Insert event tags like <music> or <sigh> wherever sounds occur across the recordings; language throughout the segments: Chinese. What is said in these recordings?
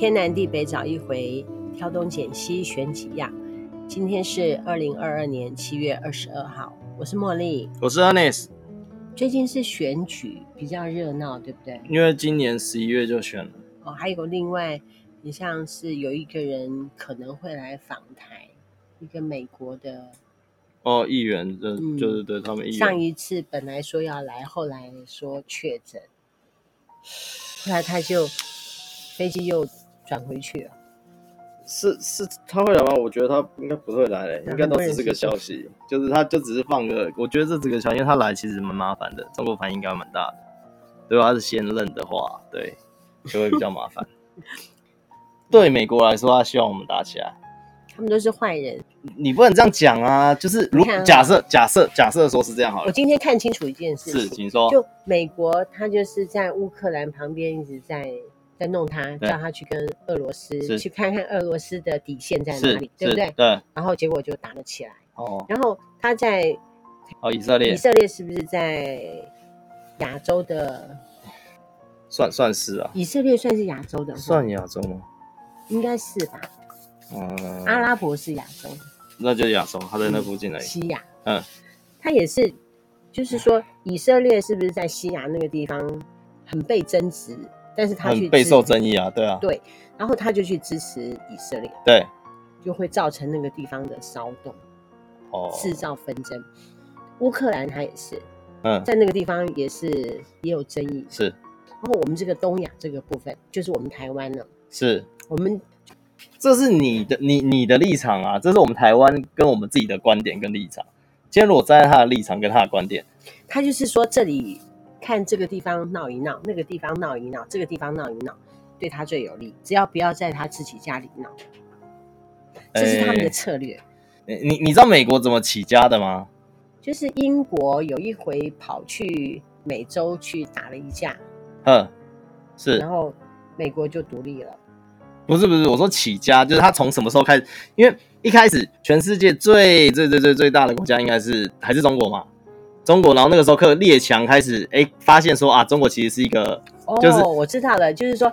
天南地北找一回，挑东拣西选几样。今天是二零二二年七月二十二号，我是茉莉，我是 Ernest。最近是选举比较热闹，对不对？因为今年十一月就选了。哦，还有另外，你像是有一个人可能会来访台，一个美国的。哦，议员就、嗯、就是对他们议员。上一次本来说要来，后来说确诊，后来他就飞机又转回去了。是是，他会来吗？我觉得他应该不会来嘞，应该都只是个消息，就是他就只是放个。我觉得这几个消息，因为他来其实蛮麻烦的，中国反应应该蛮大的。如果他是先任的话，对，就会比较麻烦。<laughs> 对美国来说，他希望我们打起来。他们都是坏人，你不能这样讲啊！就是如假设假设假设说是这样好了。我今天看清楚一件事情，是，请说。就美国，他就是在乌克兰旁边一直在在弄他，叫他去跟俄罗斯去看看俄罗斯的底线在哪里，对不对？对。然后结果就打了起来。哦。然后他在哦，以色列，以色列是不是在亚洲的？算算是啊。以色列算是亚洲的？算亚洲吗？应该是吧。嗯，阿拉伯是亚洲，那就是亚洲，他在那附近而已。西亚，嗯，他也是，就是说以色列是不是在西亚那个地方很被争执？但是他去备受争议啊，对啊，对，然后他就去支持以色列，对，就会造成那个地方的骚动，哦，制造纷争。乌克兰他也是，嗯，在那个地方也是也有争议，是。然后我们这个东亚这个部分，就是我们台湾呢，是我们。这是你的你你的立场啊，这是我们台湾跟我们自己的观点跟立场。今天如果站在他的立场跟他的观点，他就是说这里看这个地方闹一闹，那个地方闹一闹，这个地方闹一闹，对他最有利。只要不要在他自己家里闹，这是他们的策略。欸、你你知道美国怎么起家的吗？就是英国有一回跑去美洲去打了一架，嗯，是，然后美国就独立了。不是不是，我说起家就是他从什么时候开始？因为一开始全世界最最最最最大的国家应该是还是中国嘛，中国。然后那个时候，克列强开始哎发现说啊，中国其实是一个，就是、哦、我知道了，就是说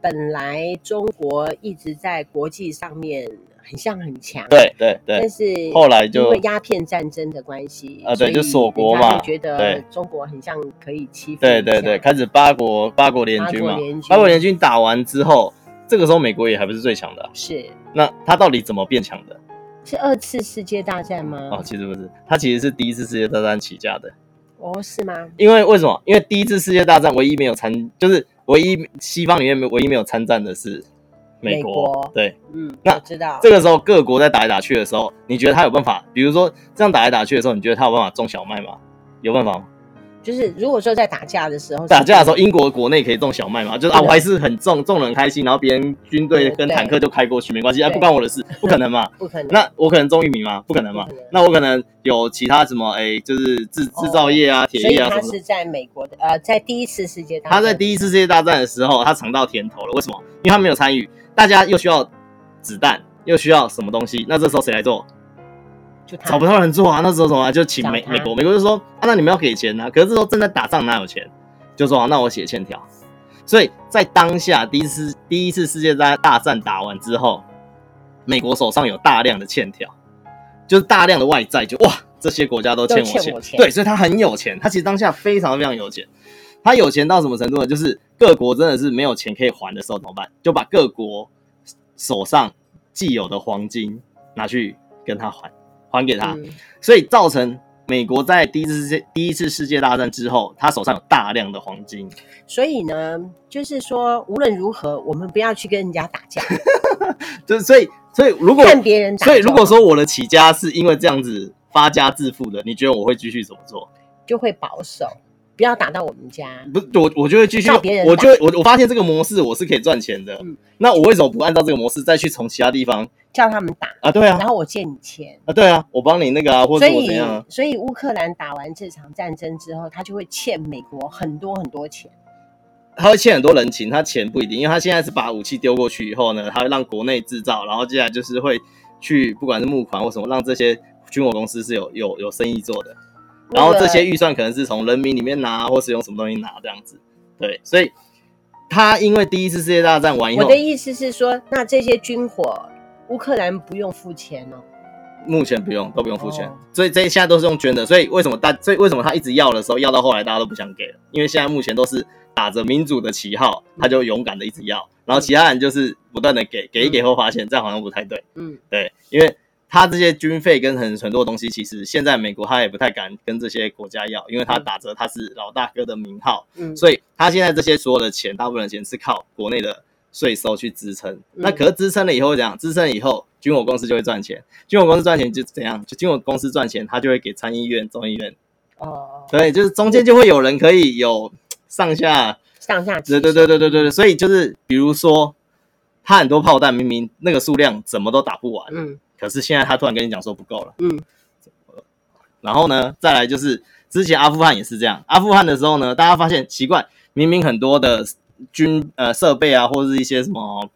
本来中国一直在国际上面很像很强，对对对，但是后来就因为鸦片战争的关系啊，对，就锁国嘛，觉得中国很像可以欺负，对对对，开始八国八国联军嘛，八国联军，八国联军打完之后。这个时候美国也还不是最强的，啊，是。那他到底怎么变强的？是二次世界大战吗？哦，其实不是，它其实是第一次世界大战起家的。哦，是吗？因为为什么？因为第一次世界大战唯一没有参，就是唯一西方里面唯一没有参战的是美国。美国对，嗯，那我知道。这个时候各国在打来打去的时候，你觉得他有办法？比如说这样打来打去的时候，你觉得他有办法种小麦吗？有办法吗？就是如果说在打架的时候，打架的时候，英国国内可以种小麦嘛？就是啊，我还是很种，种的很开心，然后别人军队跟坦克就开过去，没关系，啊，不关我的事，<laughs> 不可能嘛？不可能。那我可能种玉米吗？不可能嘛？那我可能有其他什么？哎，就是制制造业啊，铁业啊什么。他是在美国的，呃，在第一次世界大战。他在第一次世界大战的时候，他尝到甜头了。为什么？因为他没有参与，大家又需要子弹，又需要什么东西？那这时候谁来做？找不到人做啊，那时候什么就请美美国，美国就说啊，那你们要给钱啊。可是这时候正在打仗，哪有钱？就说啊，那我写欠条。所以在当下第一次第一次世界大大战打完之后，美国手上有大量的欠条，就是大量的外债，就哇，这些国家都欠我钱，我钱。对，所以他很有钱，他其实当下非常非常有钱。他有钱到什么程度呢？就是各国真的是没有钱可以还的时候怎么办？就把各国手上既有的黄金拿去跟他还。还给他，嗯，所以造成美国在第一次世界第一次世界大战之后，他手上有大量的黄金。所以呢，就是说无论如何，我们不要去跟人家打架。<laughs> 就是所以，所以如果看别人打，所以如果说我的起家是因为这样子发家致富的，你觉得我会继续怎么做？就会保守。不要打到我们家，不，我我就会继续，我就会我我发现这个模式我是可以赚钱的，嗯，那我为什么不按照这个模式再去从其他地方叫他们打啊？对啊，然后我借你钱啊？对啊，我帮你那个啊，或者我怎样？所以乌克兰打完这场战争之后，他就会欠美国很多很多钱，他会欠很多人情，他钱不一定，因为他现在是把武器丢过去以后呢，他会让国内制造，然后接下来就是会去不管是募款或什么，让这些军火公司是有有有生意做的。然后这些预算可能是从人民里面拿，或是用什么东西拿这样子，对，所以他因为第一次世界大战完以后，我的意思是说，那这些军火，乌克兰不用付钱哦。目前不用，都不用付钱，哦、所以这现在都是用捐的。所以为什么大，所以为什么他一直要的时候，要到后来大家都不想给了？因为现在目前都是打着民主的旗号，他就勇敢的一直要，然后其他人就是不断的给，给一给后发现这样好像不太对。嗯，对，因为他这些军费跟很很多东西，其实现在美国他也不太敢跟这些国家要，因为他打着他是老大哥的名号。嗯，所以他现在这些所有的钱，大部分的钱是靠国内的。税收去支撑，那可是支撑了以后会怎样？支撑了以后，军火公司就会赚钱。军火公司赚钱就怎样？就军火公司赚钱，他就会给参议院、众议院。哦，对，就是中间就会有人可以有上下上下。对对对对对对，所以就是比如说，他很多炮弹明明那个数量怎么都打不完，嗯，可是现在他突然跟你讲说不够了，嗯。然后呢，再来就是之前阿富汗也是这样，阿富汗的时候呢，大家发现奇怪，明明很多的。军呃设备啊，或者是一些什么，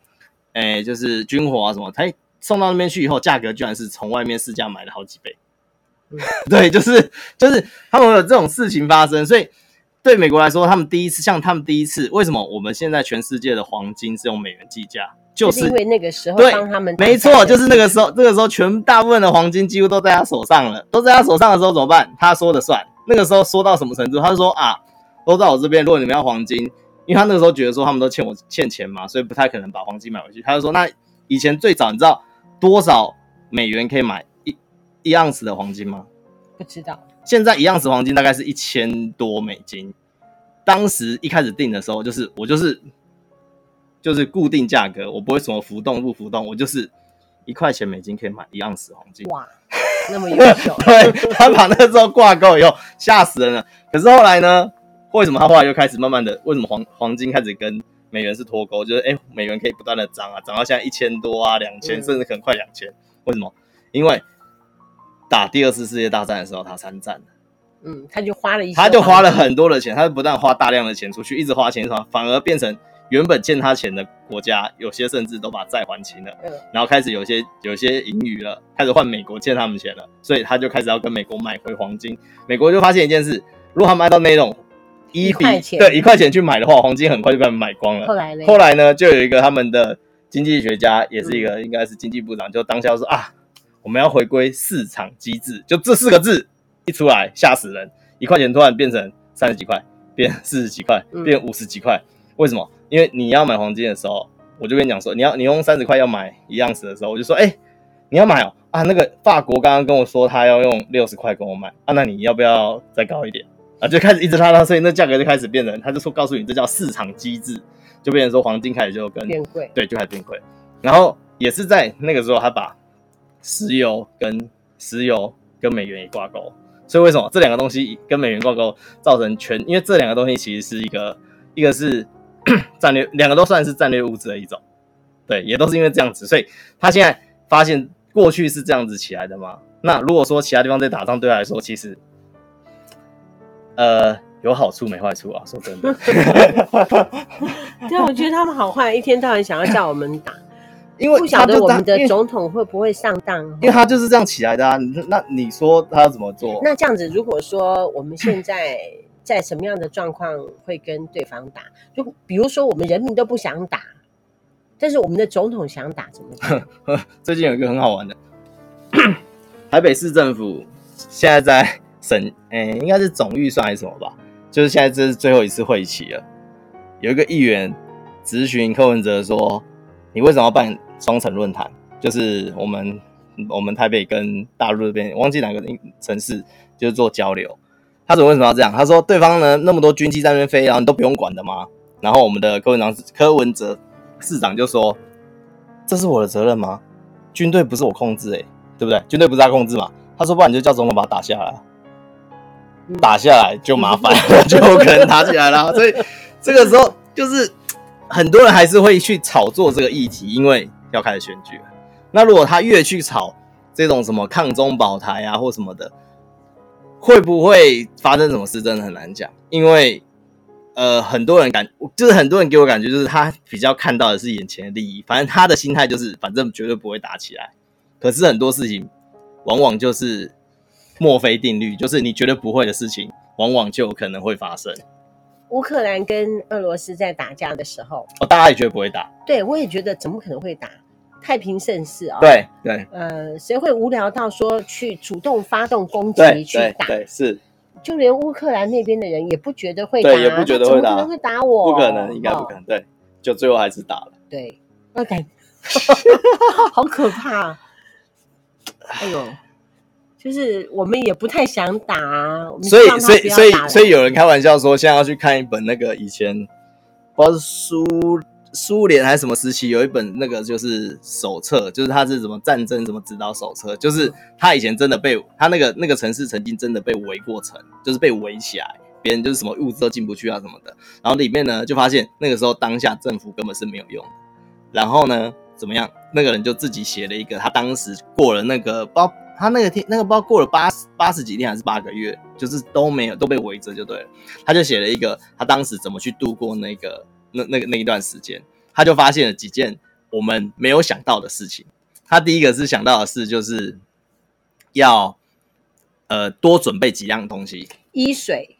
哎、欸，就是军火啊什么，他送到那边去以后，价格居然是从外面市价买了好几倍。嗯、<laughs> 对，就是就是他们有这种事情发生，所以对美国来说，他们第一次像他们第一次，为什么我们现在全世界的黄金是用美元计价？就是因为那个时候帮他们，没错，就是那个时候，这个时候全大部分的黄金几乎都在他手上了，都在他手上的时候怎么办？他说了算。那个时候说到什么程度？他就说啊，都在我这边，如果你们要黄金。因为他那个时候觉得说他们都欠我欠钱嘛，所以不太可能把黄金买回去。他就说：“那以前最早你知道多少美元可以买一一盎司的黄金吗？”不知道。现在一盎司黄金大概是一千多美金。当时一开始定的时候，就是我就是就是固定价格，我不会什么浮动不浮动，我就是一块钱美金可以买一盎司黄金。哇，那么优秀。<laughs> 对，他把那个时候挂钩以后，吓死人了。可是后来呢？为什么他后来又开始慢慢的？为什么黄黄金开始跟美元是脱钩？就是哎、欸，美元可以不断的涨啊，涨到现在一千多啊，两千、嗯，甚至可能快两千。为什么？因为打第二次世界大战的时候，他参战了。嗯，他就花了一，他就花了很多的钱，他就不但花大量的钱出去，一直花钱，反而变成原本欠他钱的国家，有些甚至都把债还清了。嗯，然后开始有些有些盈余了，开始换美国欠他们钱了，所以他就开始要跟美国买回黄金。美国就发现一件事：如果他买到那种。一块钱对一块钱去买的话，黄金很快就被他们买光了。后来呢？后来呢？就有一个他们的经济学家，也是一个应该是经济部长，就当下说啊，我们要回归市场机制，就这四个字一出来吓死人，一块钱突然变成三十几块，变四十几块，变五十几块。为什么？因为你要买黄金的时候，我就跟你讲说，你要你用三十块要买一样子的时候，我就说，哎，你要买哦啊，那个法国刚刚跟我说他要用六十块跟我买啊，那你要不要再高一点？啊，就开始一直拉拉，所以那价格就开始变成，他就说告诉你这叫市场机制，就变成说黄金开始就跟变贵，对，就开始变贵。然后也是在那个时候，他把石油跟石油跟美元也挂钩。所以为什么这两个东西跟美元挂钩，造成全？因为这两个东西其实是一个，一个是 <clears throat> 战略，两个都算是战略物资的一种，对，也都是因为这样子。所以他现在发现过去是这样子起来的嘛？那如果说其他地方在打仗，对他来说其实。呃，有好处没坏处啊，说真的。<laughs> 对啊，我觉得他们好坏，一天到晚想要叫我们打，<laughs> 因为不晓得我们的总统会不会上当，因为他就是这样起来的啊。那你说他要怎么做？那这样子，如果说我们现在在什么样的状况会跟对方打？就比如说我们人民都不想打，但是我们的总统想打，怎么办？<laughs> 最近有一个很好玩的，<coughs> 台北市政府现在在。省诶、应该是总预算还是什么吧？就是现在这是最后一次会期了。有一个议员咨询柯文哲说：“你为什么要办双城论坛？就是我们我们台北跟大陆这边，忘记哪个城市，就是做交流。他说为什么要这样？他说对方呢那么多军机在那边飞，然后你都不用管的吗？然后我们的柯文长柯文哲市长就说：这是我的责任吗？军队不是我控制诶、欸，对不对？军队不是他控制嘛？他说不然你就叫总统把他打下来。”打下来就麻烦，<laughs> 就可能打起来了。所以这个时候就是很多人还是会去炒作这个议题，因为要开始选举了。那如果他越去炒这种什么抗中保台啊或什么的，会不会发生什么事，真的很难讲。因为呃，很多人感就是很多人给我感觉就是他比较看到的是眼前的利益，反正他的心态就是反正绝对不会打起来。可是很多事情往往就是。墨菲定律就是你觉得不会的事情，往往就有可能会发生。乌克兰跟俄罗斯在打架的时候，哦，大家也觉得不会打，对我也觉得怎么可能会打？太平盛世啊、哦，对对，呃，谁会无聊到说去主动发动攻击去打？对，是，就连乌克兰那边的人也不觉得会打，对，也不觉得会打，可能会打我？不可能，应该不可能，哦、对，就最后还是打了。对，我感 <laughs> 好可怕，哎呦，就是我们也不太想打啊，所以所以所以所以有人开玩笑说，现在要去看一本那个以前不知道是书。苏联还是什么时期有一本那个就是手册，就是他是什么战争什么指导手册，就是他以前真的被他那个那个城市曾经真的被围过城，就是被围起来，别人就是什么物资都进不去啊什么的。然后里面呢就发现那个时候当下政府根本是没有用的。然后呢怎么样？那个人就自己写了一个，他当时过了那个包，他那个天那个包过了八十八十几天还是八个月，就是都没有都被围着就对了。他就写了一个他当时怎么去度过那个。那那个那一段时间，他就发现了几件我们没有想到的事情。他第一个是想到的是，就是要呃多准备几样东西，衣水。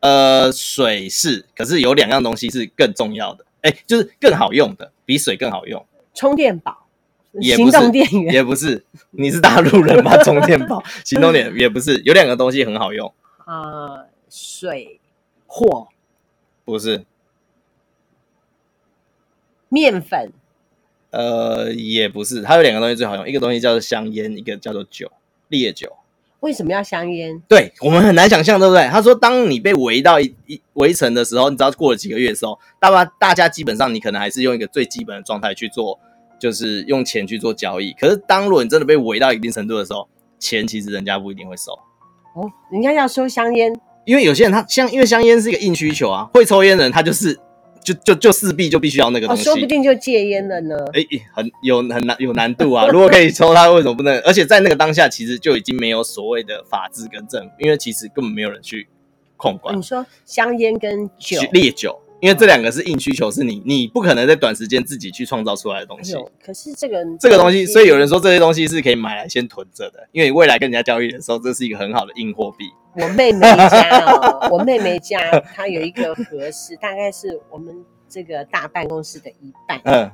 呃，水是，可是有两样东西是更重要的，哎，就是更好用的，比水更好用。充电宝，也不是，行动电源，也不是。你是大陆人吗？充电宝，行动电也不是。有两个东西很好用。呃，水，火，不是。面粉，呃，也不是，它有两个东西最好用，一个东西叫做香烟，一个叫做酒，烈酒。为什么要香烟？对，我们很难想象，对不对？他说，当你被围到一一围城的时候，你知道过了几个月的时候，大家大家基本上你可能还是用一个最基本的状态去做，就是用钱去做交易。可是当如果你真的被围到一定程度的时候，钱其实人家不一定会收。哦，人家要收香烟，因为有些人他香，因为香烟是一个硬需求啊，会抽烟的人他就是。就就就势必就必须要那个东西，哦，说不定就戒烟了呢。哎，很有很难有难度啊！如果可以抽，他为什么不能？而且在那个当下，其实就已经没有所谓的法治跟政府，因为其实根本没有人去控管。你说香烟跟酒，烈酒。因为这两个是硬需求，是你你不可能在短时间自己去创造出来的东西。哎、可是这个这个东西，所以有人说这些东西是可以买来先囤着的，因为未来跟人家交易的时候，这是一个很好的硬货币。我妹妹家哦，我妹妹家 <laughs> 她有一个合适，大概是我们这个大办公室的一半。嗯，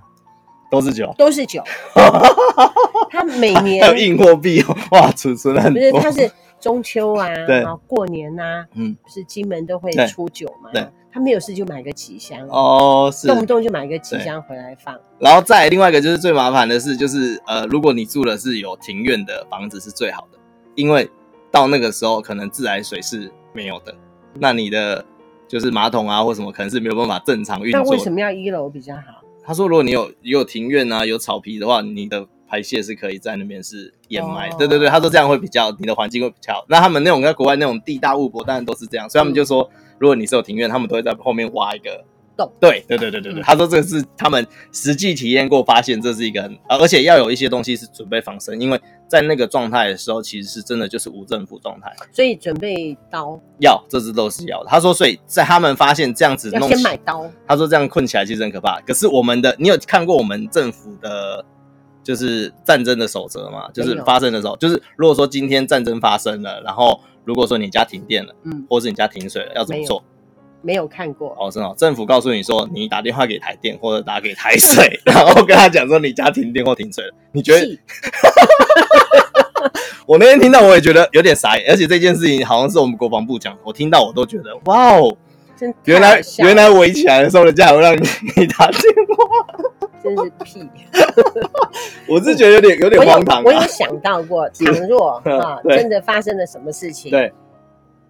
都是酒，都是酒。<laughs> 她每年还有硬货币哦，哇，储存很多。不是，她是中秋啊，<laughs> 对，然后过年呐、啊，嗯，不是金门都会出酒嘛，对。对他没有事就买个几箱哦，是动不动就买个几箱回来放。然后再另外一个就是最麻烦的是，就是呃，如果你住的是有庭院的房子是最好的，因为到那个时候可能自来水是没有的，那你的就是马桶啊或什么可能是没有办法正常运作。那为什么要一楼比较好？他说，如果你有有庭院啊有草皮的话，你的排泄是可以在那边是掩埋。哦、对对对，他说这样会比较你的环境会比较好。那他们那种在国外那种地大物博，当然都是这样，所以他们就说。嗯如果你是有庭院，他们都会在后面挖一个洞。对对对对对对，他说这个是他们实际体验过，发现这是一个很，而且要有一些东西是准备防身，因为在那个状态的时候，其实是真的就是无政府状态。所以准备刀要，这只都是要的。他说，所以在他们发现这样子弄，要先买刀。他说这样困起来其实很可怕。可是我们的，你有看过我们政府的，就是战争的守则吗？就是发生的时候，就是如果说今天战争发生了，然后。如果说你家停电了，嗯，或是你家停水了，要怎么做？没有，看过哦，是哦。政府告诉你说，你打电话给台电或者打给台水，<laughs> 然后跟他讲说你家停电或停水了。你觉得？<laughs> 我那天听到我也觉得有点傻眼，而且这件事情好像是我们国防部讲，我听到我都觉得哇哦，原来原来围起来的时候人家还会让你你打电话。真是屁！<laughs> 我是觉得有点有点荒唐、啊。我有想到过，倘若 <laughs> 啊真的发生了什么事情，对，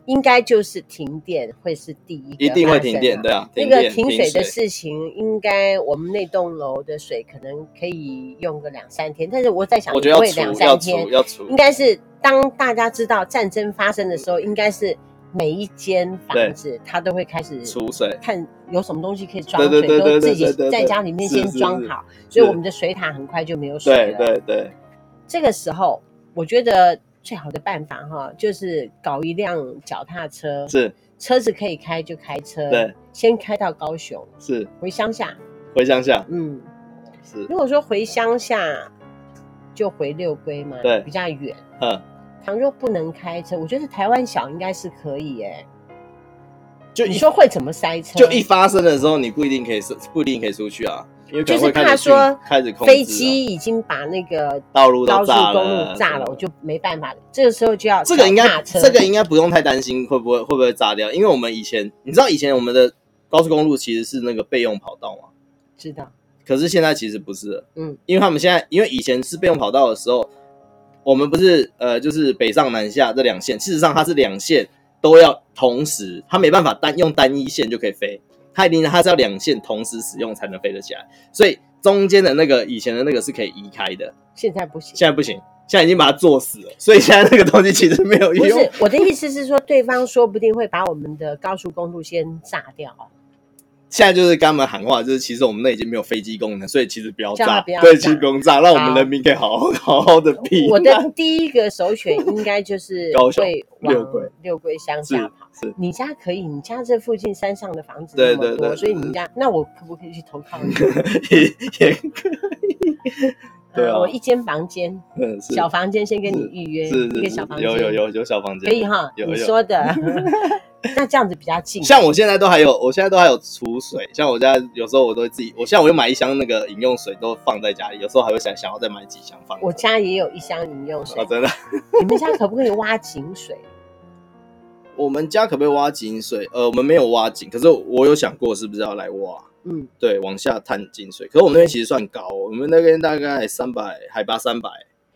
应该就是停电会是第一个，一定会停电，对啊。那个停水的事情，应该我们那栋楼的水可能可以用个两三天，但是我在想，我觉得要两三天，要应该是当大家知道战争发生的时候，应该是。每一间房子，它都会开始储水，看有什么东西可以装水，都自己在家里面先装好，所以我们的水塔很快就没有水了。对对对，这个时候我觉得最好的办法哈，就是搞一辆脚踏车，是。车子可以开就开车，对，先开到高雄，是。回乡下，回乡下，嗯，是。如果说回乡下，就回六龟嘛，对，比较远，嗯。倘若不能开车，我觉得台湾小应该是可以耶。就你说会怎么塞车？就一发生的时候，你不一定可以不一定可以出去啊，就是怕说飞机已经把那个道路高速公路路炸了，我就没办法。这个时候就要这个应该这个应该不用太担心会不会会不会炸掉，因为我们以前你知道以前我们的高速公路其实是那个备用跑道嘛，知道。可是现在其实不是了，嗯，因为他们现在因为以前是备用跑道的时候，我们不是呃就是北上南下这两线，事实上它是两线。都要同时，它没办法单用单一线就可以飞，它一定它是要两线同时使用才能飞得起来，所以中间的那个以前的那个是可以移开的，现在不行，现在不行，现在已经把它做死了，所以现在那个东西其实没有用。不是，我的意思是说，对方说不定会把我们的高速公路先炸掉。现在就是跟他们喊话，就是其实我们那已经没有飞机功能，所以其实不要炸，不要对，其实不用炸，让我们人民可以好好好好的避。我的第一个首选应该就是 <laughs> 高雄。六龟，六龟乡下跑。是你家可以，你家这附近山上的房子那么多，对对对，所以你家那我可不可以去投靠你？<laughs> 也也可以。<laughs> 对啊，我一间房间，小房间先跟你预约，一个小房间，有有有有小房间，可以哈，你说的。<laughs> 那这样子比较近。像我现在都还有，我现在都还有储水。像我家有时候我都会自己，我现在我又买一箱那个饮用水，都放在家里。有时候还会想想要再买几箱放。我家也有一箱饮用水。哦，真的？<laughs> 你们家可不可以挖井水？<laughs> 我们家可不可以挖井水？呃，我们没有挖井，可是我有想过是不是要来挖。嗯，对，往下探井水。可是我们那边其实算高，我们那边大概三百，海拔三百。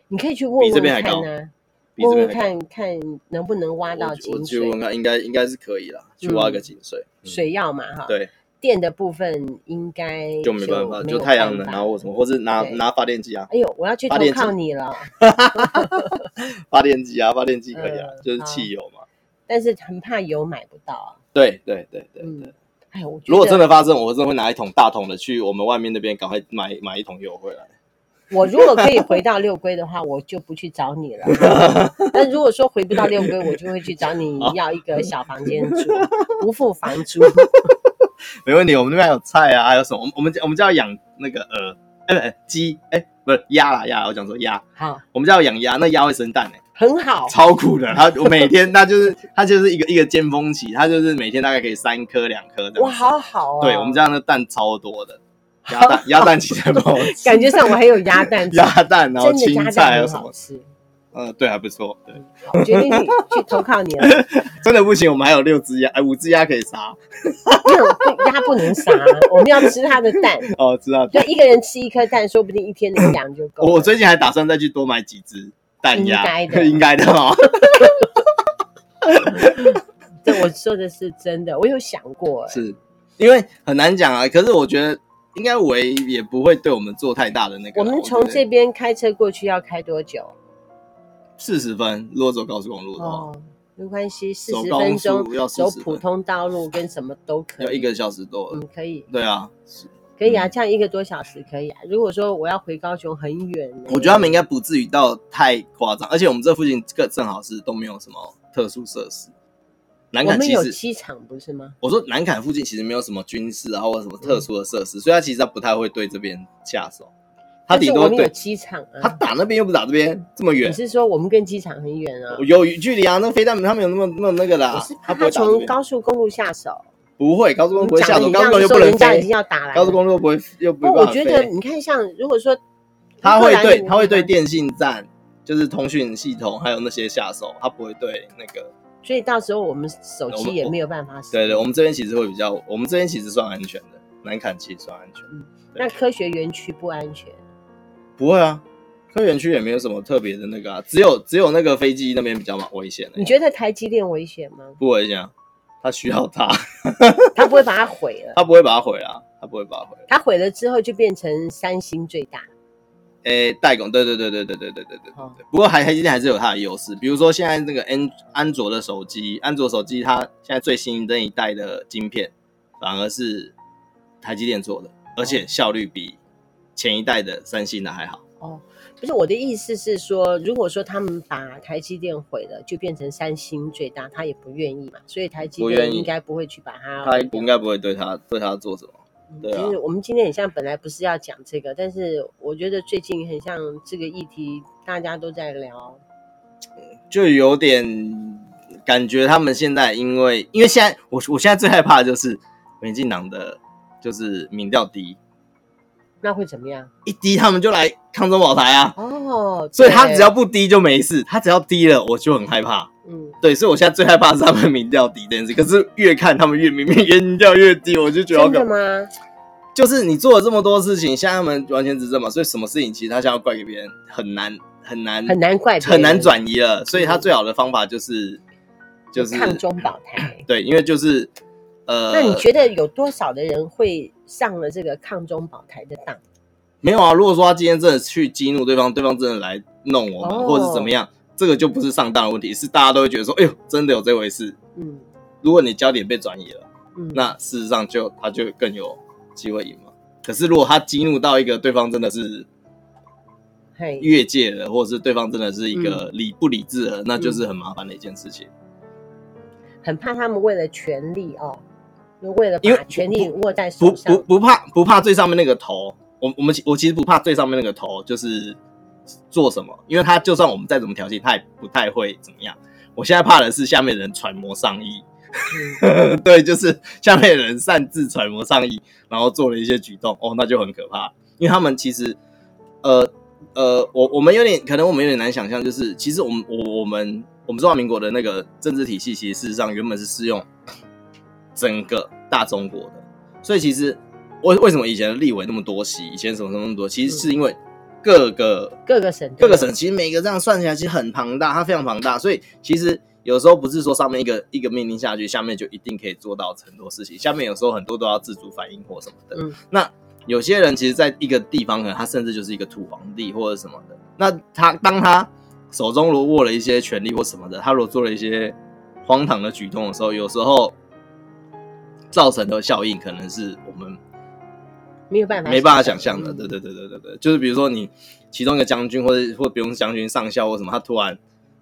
你可以去问问看啊。问问看看能不能挖到井水，我去问看，应该应该是可以啦，去挖个井水。水要嘛哈，对，电的部分应该就没办法，就太阳能，然后或什么，或是拿拿发电机啊。哎呦，我要去投靠你了。<laughs> 发电机啊，发电机可以啊，就是汽油嘛。但是很怕油买不到啊。对对对对对。哎呦，如果真的发生，我真的会拿一桶大桶的去我们外面那边，赶快买买一桶油回来。我如果可以回到六龟的话，我就不去找你了。但如果说回不到六龟，我就会去找你要一个小房间住，不付房租。<laughs> 没问题，我们那边还有菜啊，还有什么？我们我们家要养那个鹅，呃，鸡，哎，不是鸭啦鸭，我讲说鸭。好，我们家要养鸭，那鸭会生蛋哎，很好，超酷的。它我每天那就是它就是一个一个尖峰期，它就是每天大概可以三颗两颗的。哇，好好哦！对我们家那蛋超多的。鸭蛋，鸭蛋其实不好吃。感觉上我还有鸭蛋，<laughs> 鸭蛋，然后青菜还有什么吃？嗯，对，还不错。对，我决定去投靠你了。<laughs> 真的不行，我们还有六只鸭，哎，五只鸭可以杀。鸭不能杀，<laughs> 我们要吃它的蛋。哦，知道。就一个人吃一颗蛋，说不定一天的养就够。我最近还打算再去多买几只蛋鸭，应该的，应该的哦。这我说的是真的，我有想过，是因为很难讲啊。可是我觉得。应该维也不会对我们做太大的那个。我们从这边开车过去要开多久？四十分，如果走高速公路的话。哦，没关系，四十分钟要走普通道路跟什么都可以。要一个小时多。嗯，可以。对啊，可以啊，这样一个多小时可以啊。如果说我要回高雄很远，我觉得他们应该不至于到太夸张，而且我们这附近这个正好是都没有什么特殊设施。南崁其实有机场不是吗？我说南坎附近其实没有什么军事啊，或者什么特殊的设施，嗯、所以他其实他不太会对这边下手。他顶多对机场啊，他打那边又不打这边，这么远。你是说我们跟机场很远啊？有距离啊，那飞弹他们有那么那么那个啦。他不会从高速公路下手？不会，高速公路不会下手。高速公路又不能飞，已经要打来。高速公路又不会又不会。不，我觉得你看，像如果说他会对他会对电信站，就是通讯系统还有那些下手，他不会对那个。所以到时候我们手机也没有办法使。对对，我们这边其实会比较，我们这边其实算安全的，南崁其实算安全。嗯，那科学园区不安全？不会啊，科学园区也没有什么特别的那个啊，只有只有那个飞机那边比较危险。你觉得台积电危险吗？不危险啊，它需要它，<laughs> 他不会把它毁了，他不会把它毁了，他不会把它毁。它毁了之后就变成三星最大。诶，代工，对对对对对对对对对对。不过台台积电还是有它的优势，比如说现在那个安安卓的手机，安卓手机它现在最新的一代的晶片，反而是台积电做的，而且效率比前一代的三星的还好。哦，不是我的意思是说，如果说他们把台积电毁了，就变成三星最大，他也不愿意嘛，所以台积电应该不会去把它，他应该不会对他对他做什么。其实我们今天很像本来不是要讲这个，但是我觉得最近很像这个议题，大家都在聊，就有点感觉他们现在因为因为现在我我现在最害怕的就是民进党的，就是民调低，那会怎么样？一低他们就来抗中保台啊！哦，所以他只要不低就没事，他只要低了我就很害怕。嗯，对，所以我现在最害怕是他们民调低这件事。可是越看他们越明明民调越低，我就觉得真的吗？就是你做了这么多事情，现在他们完全执政嘛，所以什么事情其实他想要怪给别人很难很难很难怪很难转移了。所以他最好的方法就是、嗯、就是抗中保台。<clears throat> 对，因为就是呃，那你觉得有多少的人会上了这个抗中保台的当？没有啊，如果说他今天真的去激怒对方，对方真的来弄我们，哦、或者是怎么样，这个就不是上当的问题，是大家都会觉得说，哎呦，真的有这回事。嗯，如果你焦点被转移了，嗯，那事实上就他就更有。机会赢嘛？可是如果他激怒到一个对方真的是越界了，或者是对方真的是一个理不理智了，嗯、那就是很麻烦的一件事情。很怕他们为了权力哦，就为了把权力握在手上，不不，不，不怕不怕最上面那个头。我我们我其实不怕最上面那个头，就是做什么，因为他就算我们再怎么调戏，他也不太会怎么样。我现在怕的是下面的人揣摩上意。嗯、<laughs> 对，就是下面的人擅自揣摩上意，然后做了一些举动，哦，那就很可怕。因为他们其实，呃呃，我我们有点可能我们有点难想象，就是其实我们我我们我们中华民国的那个政治体系，其实事实上原本是适用整个大中国的。所以其实为为什么以前的立委那么多席，以前什么什么那么多，其实是因为各个各个省各个省其实每个这样算起来其实很庞大，它非常庞大，所以其实。有时候不是说上面一个一个命令下去，下面就一定可以做到很多事情。下面有时候很多都要自主反应或什么的。嗯，那有些人其实在一个地方，可能他甚至就是一个土皇帝或者什么的。那他当他手中如果握了一些权力或什么的，他如果做了一些荒唐的举动的时候，有时候造成的效应可能是我们没有办法没办法想象的。对对对对对对，就是比如说你其中一个将军或者或不用将军上校或什么，他突然。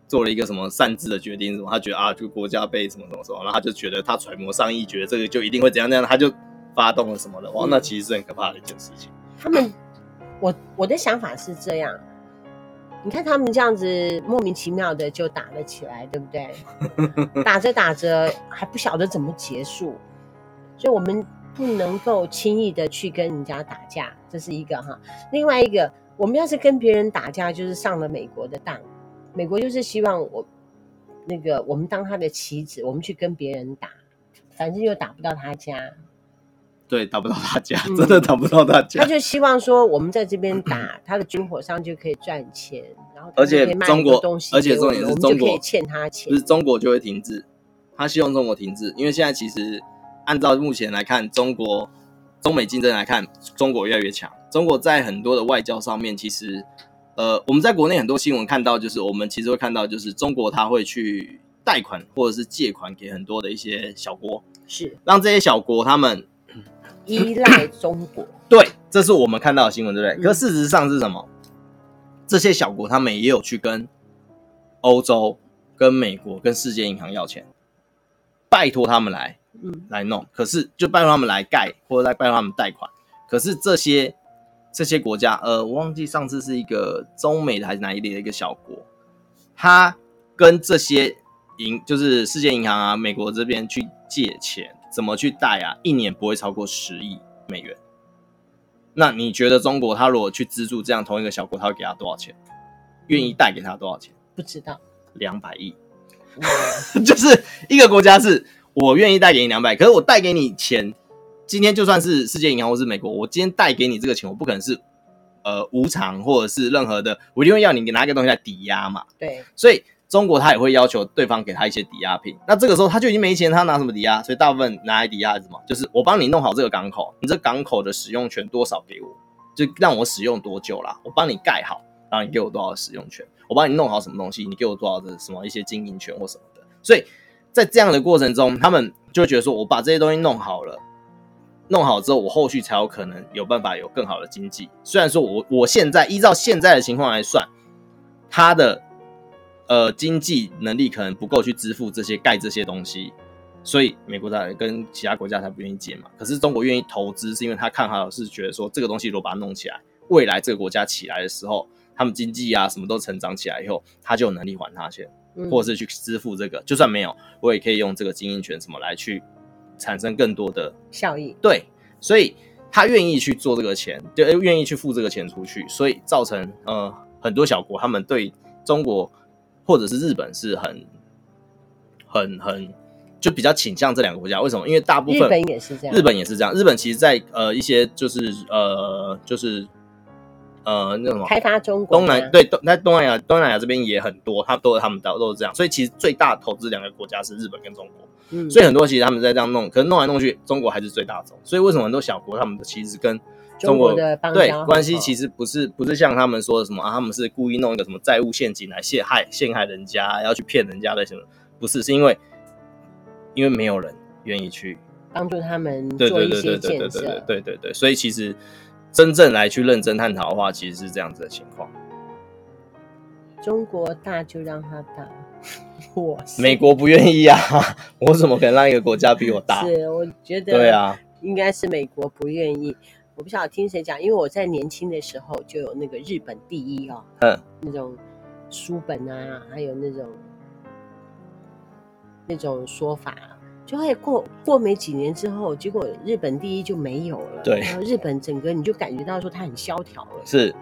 做了一个什么擅自的决定，什么他觉得啊，这个国家被什么什么什么，然后他就觉得他揣摩上意，觉得这个就一定会怎样怎样，他就发动了什么的，哇，那其实是很可怕的一件事情。他们，我我的想法是这样，你看他们这样子莫名其妙的就打了起来，对不对？<laughs> 打着打着还不晓得怎么结束，所以我们不能够轻易的去跟人家打架，这是一个哈。另外一个，我们要是跟别人打架，就是上了美国的当。美国就是希望我那个我们当他的棋子，我们去跟别人打，反正又打不到他家。对，打不到他家，嗯、真的打不到他家。他就希望说，我们在这边打 <laughs> 他的军火商就可以赚钱，然后而且中国东西，而且重点是中国欠他钱，就是中国就会停滞。他希望中国停滞，因为现在其实按照目前来看，中国中美竞争来看，中国越来越强。中国在很多的外交上面，其实。呃，我们在国内很多新闻看到，就是我们其实会看到，就是中国他会去贷款或者是借款给很多的一些小国，是让这些小国他们依赖中国。对，这是我们看到的新闻，对不对？嗯、可事实上是什么？这些小国他们也有去跟欧洲、跟美国、跟世界银行要钱，拜托他们来，嗯，来弄。可是就拜托他们来盖，或者来拜托他们贷款。可是这些。这些国家，呃，我忘记上次是一个中美的还是哪一类的一个小国，他跟这些银，就是世界银行啊、美国这边去借钱，怎么去贷啊？一年不会超过十亿美元。那你觉得中国他如果去资助这样同一个小国，他会给他多少钱？愿意贷给他多少钱？不知道，两百亿。<laughs> 就是一个国家是我愿意贷给你两百，可是我贷给你钱。今天就算是世界银行或是美国，我今天贷给你这个钱，我不可能是呃无偿或者是任何的，我一定会要你拿一个东西来抵押嘛。对，所以中国他也会要求对方给他一些抵押品。那这个时候他就已经没钱，他拿什么抵押？所以大部分拿来抵押是什么？就是我帮你弄好这个港口，你这港口的使用权多少给我，就让我使用多久啦。我帮你盖好，然后你给我多少使用权？我帮你弄好什么东西，你给我多少的什么一些经营权或什么的。所以在这样的过程中，他们就会觉得说我把这些东西弄好了。弄好之后，我后续才有可能有办法有更好的经济。虽然说我我现在依照现在的情况来算，他的呃经济能力可能不够去支付这些盖这些东西，所以美国才跟其他国家才不愿意借嘛。可是中国愿意投资，是因为他看好是觉得说这个东西如果把它弄起来，未来这个国家起来的时候，他们经济啊什么都成长起来以后，他就有能力还他钱。嗯、或者是去支付这个，就算没有，我也可以用这个经营权什么来去产生更多的效益。对，所以他愿意去做这个钱，就愿意去付这个钱出去，所以造成呃很多小国他们对中国或者是日本是很很很。就比较倾向这两个国家，为什么？因为大部分日本也是这样，日本也是这样。日本其实在，在呃一些就是呃就是呃那什么开发中国东南对东在东南亚东南亚这边也很多，他都他们都都是这样。所以其实最大投资两个国家是日本跟中国。嗯，所以很多其实他们在这样弄，可是弄来弄去，中国还是最大宗。所以为什么很多小国他们的其实跟中国，的对关系其实不是不是像他们说的什么啊，他们是故意弄一个什么债务陷阱来陷害陷害人家，要去骗人家的什么？不是，是因为。因为没有人愿意去帮助他们做一些建设，对对对对对对对对对对，所以其实真正来去认真探讨的话，其实是这样子的情况。中国大就让它大，<laughs> 我美国不愿意啊，<laughs> 我怎么可能让一个国家比我大？是，我觉得对啊，应该是美国不愿意。我不晓得听谁讲，因为我在年轻的时候就有那个日本第一哦，嗯，那种书本啊，还有那种。那种说法，就会过过没几年之后，结果日本第一就没有了。对，然后日本整个你就感觉到说它很萧条了。是，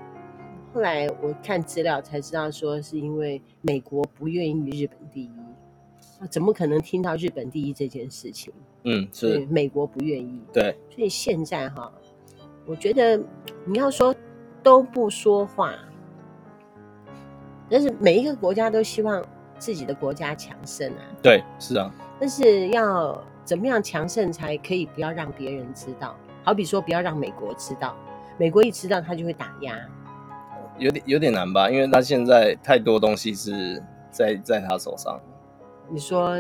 后来我看资料才知道说是因为美国不愿意日本第一，怎么可能听到日本第一这件事情？嗯，是美国不愿意。对，所以现在哈，我觉得你要说都不说话，但是每一个国家都希望。自己的国家强盛啊，对，是啊，但是要怎么样强盛才可以不要让别人知道？好比说，不要让美国知道，美国一知道他就会打压，有点有点难吧？因为他现在太多东西是在在他手上。你说，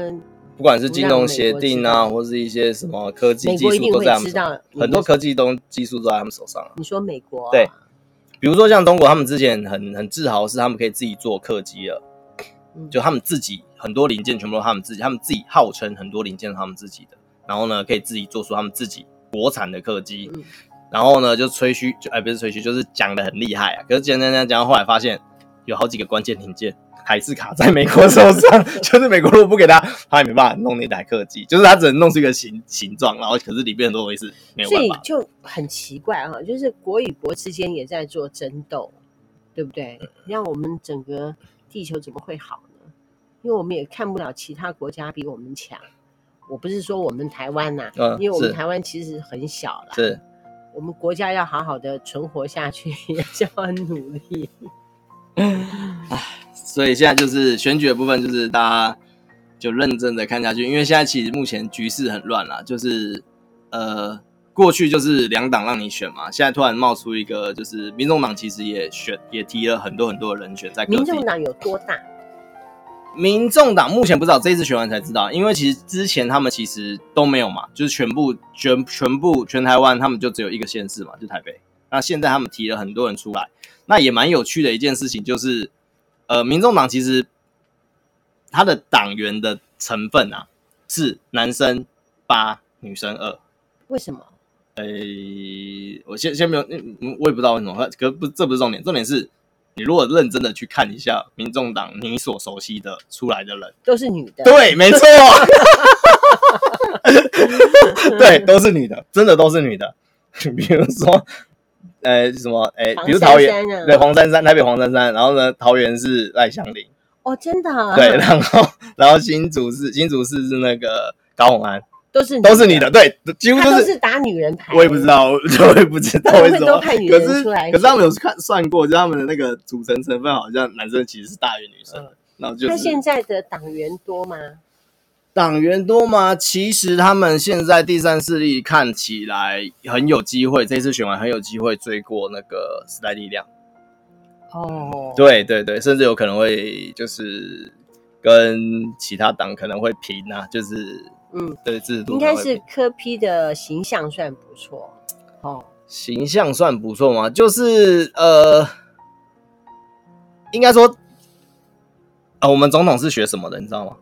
不管是金融协定啊，或是一些什么科技技术都在他们手上，很多科技东技术都在他们手上。你说美国、啊、对，比如说像中国，他们之前很很自豪是他们可以自己做客机了。就他们自己很多零件全部都他们自己，他们自己号称很多零件是他们自己的，然后呢可以自己做出他们自己国产的客机，嗯、然后呢就吹嘘，就哎不是吹嘘，就是讲的很厉害啊。可是讲讲讲讲后来发现，有好几个关键零件还是卡在美国手上，<laughs> 就是美国如果不给他，他也没办法弄那台客机，就是他只能弄出一个形形状，然后可是里面很多东西是没有办法。所以就很奇怪哈，就是国与国之间也在做争斗，对不对？让我们整个。地球怎么会好呢？因为我们也看不了其他国家比我们强。我不是说我们台湾呐、啊，嗯、因为我们台湾其实很小了。是，我们国家要好好的存活下去，<laughs> 也是很努力。唉，所以现在就是选举的部分，就是大家就认真的看下去。因为现在其实目前局势很乱啦，就是呃。过去就是两党让你选嘛，现在突然冒出一个，就是民众党其实也选，也提了很多很多的人选在。民众党有多大？民众党目前不知道，这一次选完才知道，因为其实之前他们其实都没有嘛，就是全部全全部全台湾他们就只有一个县市嘛，就台北。那现在他们提了很多人出来，那也蛮有趣的一件事情就是，呃，民众党其实他的党员的成分啊是男生八，女生二，为什么？诶、欸，我先先没有，我也不知道为什么，可不，这不是重点，重点是你如果认真的去看一下民众党你所熟悉的出来的人，都是女的，对，没错，<laughs> 对，都是女的，真的都是女的，<laughs> 比如说，呃、欸，什么，诶、欸，比如桃园，啊、对，黄珊珊，台北黄珊珊，然后呢，桃园是赖香伶，哦，真的、啊，对，然后然后新竹市，新竹市是那个高虹安。都是都是你的，对，几乎都是，打女人牌。我也不知道，<laughs> 我也不知道为什么。都派女人出来。可是，可是他们有看算过，就他们的那个组成成分，好像男生其实是大于女生。嗯、然后就是。他现在的党员多吗？党员多吗？其实他们现在第三势力看起来很有机会，这次选完很有机会追过那个时代力量。哦，对对对，甚至有可能会就是跟其他党可能会平啊，就是。嗯，对，制度应该是科批的形象算不错哦。形象算不错吗？就是呃，应该说，呃，我们总统是学什么的，你知道吗？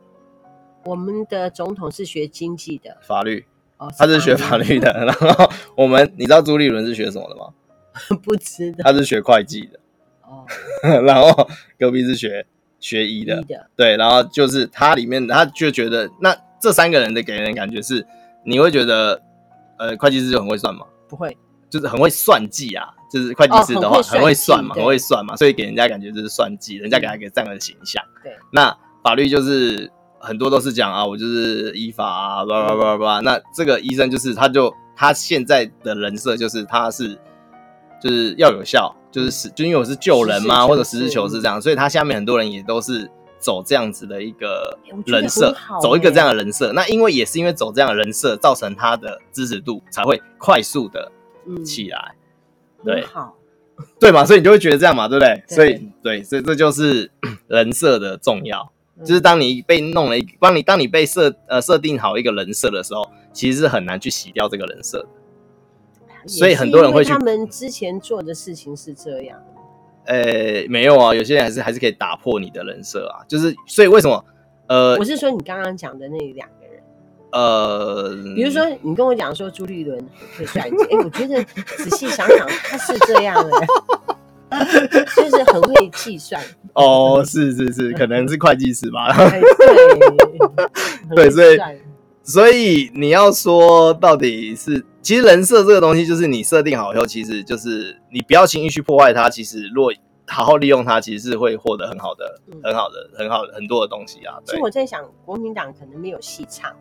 我们的总统是学经济的，法律哦，他是学法律的。然后我们，你知道朱立伦是学什么的吗？<laughs> 不知道，他是学会计的哦。<laughs> 然后隔壁是学学医的，医的对，然后就是他里面他就觉得，那这三个人的给人感觉是，你会觉得，呃，会计师就很会算吗？不会，就是很会算计啊，就是会计师的话、哦、很会算嘛，很会算嘛，所以给人家感觉就是算计，人家给他一个这样的形象。对，那法律就是很多都是讲啊，我就是依法啊，叭叭叭叭，那这个医生就是他就他现在的人设就是他是就是要有效。就是实，就因为我是救人嘛，或者实事求是这样，所以他下面很多人也都是走这样子的一个人设，欸、走一个这样的人设。那因为也是因为走这样的人设，造成他的支持度才会快速的起来。嗯、对，好，对嘛，所以你就会觉得这样嘛，对不对？对所以对，所以这就是 <clears throat> 人设的重要。嗯、就是当你被弄了一，帮你当你被设呃设定好一个人设的时候，其实是很难去洗掉这个人设的。所以很多人会去，他们之前做的事情是这样。呃、欸，没有啊，有些人还是还是可以打破你的人设啊。就是，所以为什么？呃，我是说你刚刚讲的那两个人。呃，比如说你跟我讲说朱立伦会算计，哎、欸，我觉得仔细想想，他是这样的，<laughs> 就是很会计算。哦，是是是，可能是会计师吧。<laughs> 对，所以所以你要说到底是。其实人设这个东西，就是你设定好以后，其实就是你不要轻易去破坏它。其实若好好利用它，其实是会获得很好的、嗯、很好的、很好的很多的东西啊。对。其实我在想，国民党可能没有戏唱，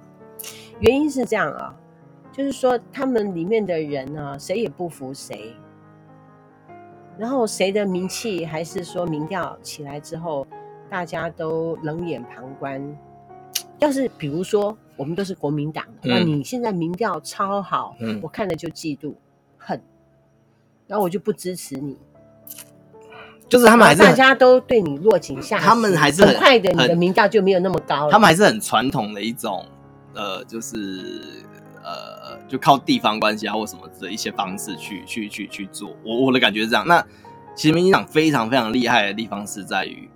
原因是这样啊，就是说他们里面的人呢、啊，谁也不服谁，然后谁的名气还是说民调起来之后，大家都冷眼旁观。要是比如说。我们都是国民党的，那你现在民调超好，嗯、我看了就嫉妒恨，然后我就不支持你。就是他们还是大家都对你落井下石，他们还是很，很快的，你的民调就没有那么高了。他们还是很传统的一种，呃，就是呃，就靠地方关系啊或什么的一些方式去去去去做。我我的感觉是这样。那其实民进党非常非常厉害的地方是在于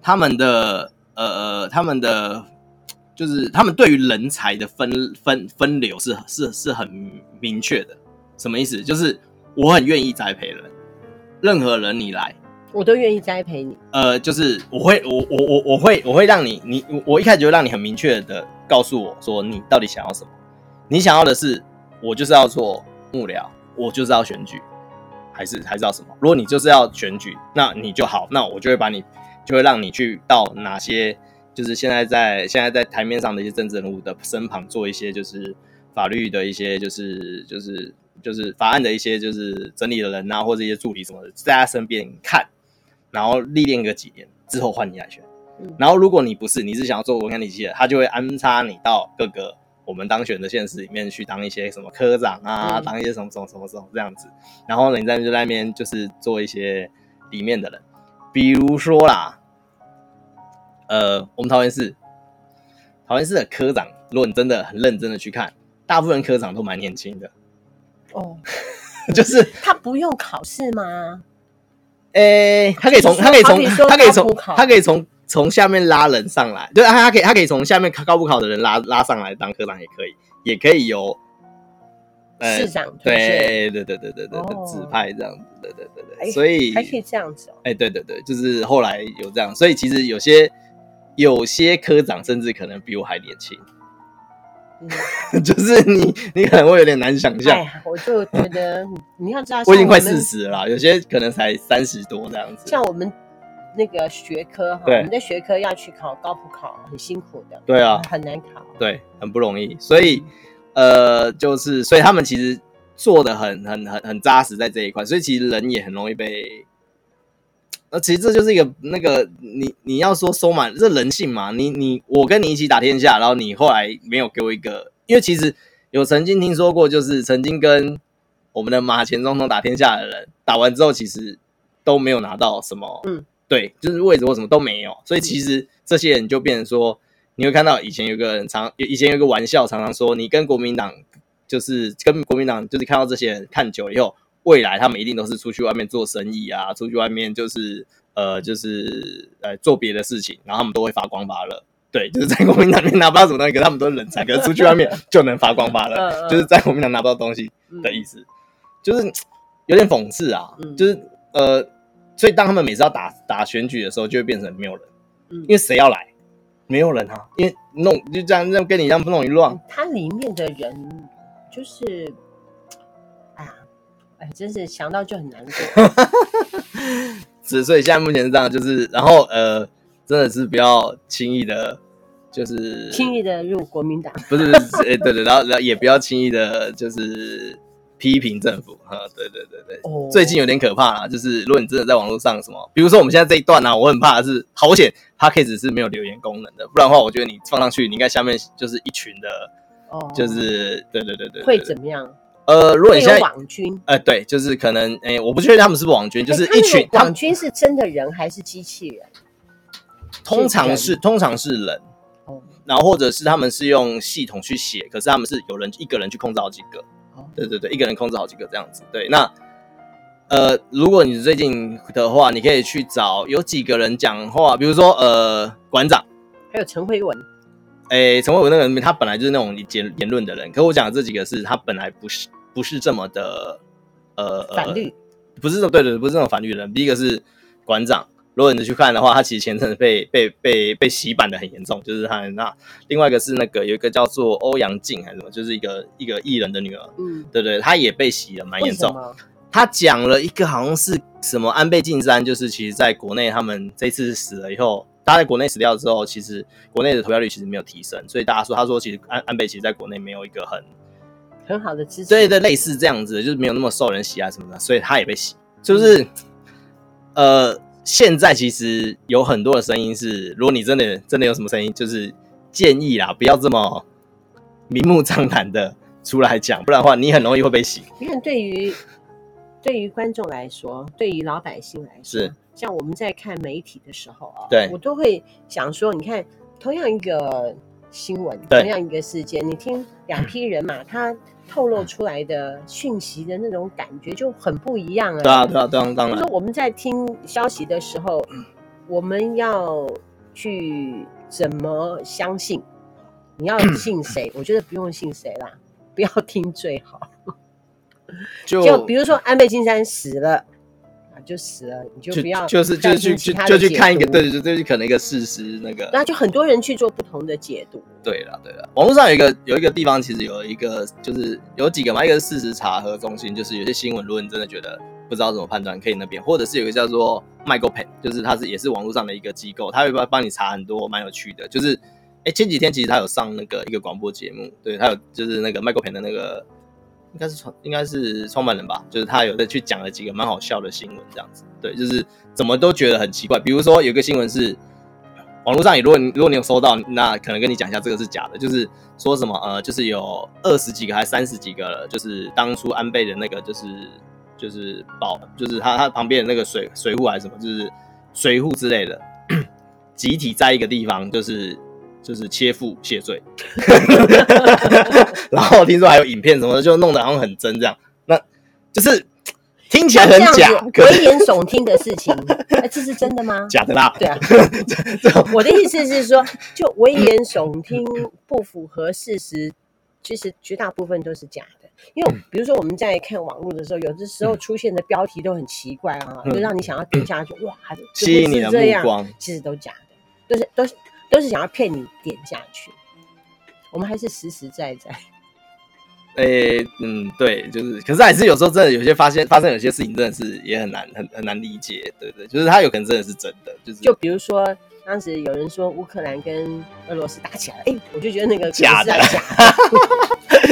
他们的呃呃他们的。就是他们对于人才的分分分流是是是很明确的，什么意思？就是我很愿意栽培人，任何人你来，我都愿意栽培你。呃，就是我会我我我我会我会让你你我一开始就会让你很明确的告诉我说你到底想要什么，你想要的是我就是要做幕僚，我就是要选举，还是还是要什么？如果你就是要选举，那你就好，那我就会把你就会让你去到哪些。就是现在在现在在台面上的一些政治人物的身旁做一些就是法律的一些就是就是就是法案的一些就是整理的人啊或者一些助理什么的在他身边看，然后历练个几年之后换你来选，然后如果你不是你是想要做文官体系的，他就会安插你到各个我们当选的县市里面去当一些什么科长啊，当一些什么什么什么什么这样子，然后呢你在就在那边就是做一些里面的人，比如说啦。呃，我们桃园市，桃园市的科长，如果你真的很认真的去看，大部分科长都蛮年轻的。哦，<laughs> 就是他不用考试吗？<laughs> 诶、欸，他可以从他可以从他可以从他可以从从下面拉人上来，对，他他可以他可以从下面高不考的人拉拉上来当科长也可以，也可以由呃市长对对对对对对指派这样子，对对对对，所以还可以这样子哦。哎，对对对，就是后来有这样，所以其实有些。有些科长甚至可能比我还年轻，嗯、<laughs> 就是你，你可能会有点难想象。我就觉得你要知道，<laughs> 我已经快四十了，有些可能才三十多这样子。像我们那个学科哈，我们的学科要去考高普考，很辛苦的。对啊，很难考，对，很不容易。所以，呃，就是所以他们其实做的很很很很扎实在这一块，所以其实人也很容易被。那其实这就是一个那个你你要说收买这人性嘛？你你我跟你一起打天下，然后你后来没有给我一个，因为其实有曾经听说过，就是曾经跟我们的马前总统打天下的人打完之后，其实都没有拿到什么，嗯，对，就是位置或什么都没有。所以其实这些人就变成说，你会看到以前有个人常以前有个玩笑，常常说你跟国民党就是跟国民党就是看到这些人看久了以后。未来他们一定都是出去外面做生意啊，出去外面就是呃就是呃做别的事情，然后他们都会发光发热。对，就是在国民党里面拿不到什么东西，可是他们都是人才，<laughs> 可是出去外面就能发光发热，就是在国民党拿不到东西的意思，就是有点讽刺啊。就是呃，所以当他们每次要打打选举的时候，就会变成没有人。因为谁要来？没有人啊，因为弄就这样，这样跟你一样弄一乱。它里面的人就是，哎，真是想到就很难过。<laughs> 是，所以现在目前是这样，就是然后呃，真的是不要轻易的，就是轻易的入国民党。不是，不是，哎，对对，然后然后也不要轻易的，就是。批评政府，哈，对对对对，oh. 最近有点可怕啦，就是如果你真的在网络上什么，比如说我们现在这一段呢、啊，我很怕的是，好险，Podcast 是没有留言功能的，不然的话，我觉得你放上去，你应该下面就是一群的，哦、oh.，就是对对对对，会怎么样？呃，如果你现在网军，呃，对，就是可能，哎、欸，我不确定他们是不是网军，就是一群网军是真的人还是机器人？通常是通常是人，哦、oh.，然后或者是他们是用系统去写，可是他们是有人一个人去控制好几个。对对对，一个人控制好几个这样子。对，那呃，如果你最近的话，你可以去找有几个人讲话，比如说呃，馆长，还有陈慧文。哎，陈慧文那个人，他本来就是那种言言论的人，可我讲的这几个是他本来不是不是这么的呃反绿，不是这种对对，不是这种反绿人。第一个是馆长。如果你去看的话，他其实前阵被被被被洗版的很严重，就是他那另外一个是那个有一个叫做欧阳靖还是什么，就是一个一个艺人的女儿，嗯，对对，他也被洗的蛮严重。他讲了一个好像是什么安倍晋三，就是其实在国内他们这次死了以后，他在国内死掉之后，其实国内的投票率其实没有提升，所以大家说他说其实安安倍其实在国内没有一个很很好的支持，对对，类似这样子，就是没有那么受人喜爱什么的，所以他也被洗，就是、嗯、呃。现在其实有很多的声音是，如果你真的真的有什么声音，就是建议啦，不要这么明目张胆的出来讲，不然的话你很容易会被洗。你看，对于对于观众来说，对于老百姓来说，是像我们在看媒体的时候啊，对，我都会想说，你看，同样一个新闻，同样一个事件，你听两批人嘛他。透露出来的讯息的那种感觉就很不一样了。对啊，对啊，当然，当然。就是我们在听消息的时候，我们要去怎么相信？你要信谁？<coughs> 我觉得不用信谁啦，不要听最好。就，就比如说安倍晋三死了。就死了，你就不要就，就是就去就就去看一个，对对对，就可能一个事实那个，那就很多人去做不同的解读。对了对了，网络上有一个有一个地方，其实有一个就是有几个嘛，一个是事实查核中心，就是有些新闻，如果你真的觉得不知道怎么判断，可以那边，或者是有一个叫做 MicroPen，就是它是也是网络上的一个机构，它会帮帮你查很多蛮有趣的，就是哎前几天其实他有上那个一个广播节目，对他有就是那个 MicroPen 的那个。应该是创，应该是创办人吧，就是他有的去讲了几个蛮好笑的新闻，这样子，对，就是怎么都觉得很奇怪。比如说有个新闻是，网络上也，如果你如果你有收到，那可能跟你讲一下，这个是假的，就是说什么呃，就是有二十几个还三十几个，就是当初安倍的那个就是就是保，就是他他旁边的那个水水户还是什么，就是水户之类的，集体在一个地方就是。就是切腹谢罪，<laughs> 然后听说还有影片什么的，就弄得好像很真这样。那就是听起来很假，危言耸听的事情，那 <laughs> 这是真的吗？假的啦。对啊，<laughs> 我的意思是说，就危言耸听不符合事实，其实绝大部分都是假的。因为比如说我们在看网络的时候，有的时候出现的标题都很奇怪啊，就让你想要点下去，哇，吸引你的目光，其实都假的，都是都是。都是想要骗你点下去，我们还是实实在在。诶、欸，嗯，对，就是，可是还是有时候真的有些发现发生有些事情真的是也很难很很难理解，对对，就是他有可能真的是真的，就是就比如说当时有人说乌克兰跟俄罗斯打起来了，哎、欸，我就觉得那个假的，假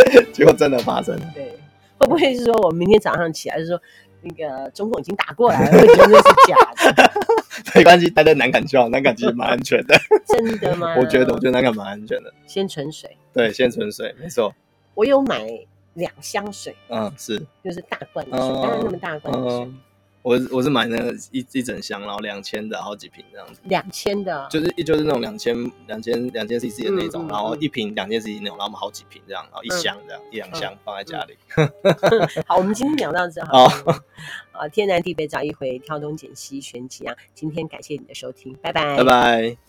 的，<laughs> 结果真的发生了。对，会不会是说我们明天早上起来就说那个中共已经打过来了，会觉得那是假的？<laughs> 没关系，待在南港就好，南港其实蛮安全的。真的吗？我觉得，我觉得南港蛮安全的。先存水。对，先存水，没错。我有买两箱水。嗯，是。就是大罐的水，当、嗯、然那么大罐的水。嗯我我是买那个一一整箱，然后两千的好几瓶这样子。两千的，就是就是那种两千两千两千 CC 的那种，嗯、然后一瓶两千 CC 那种，然后我们好几瓶这样，然后一箱这样、嗯、一两箱放在家里。嗯、<laughs> 好，我们今天聊到这好。<laughs> 啊，天南地北找一回，挑东拣西选几样。今天感谢你的收听，拜拜，拜拜。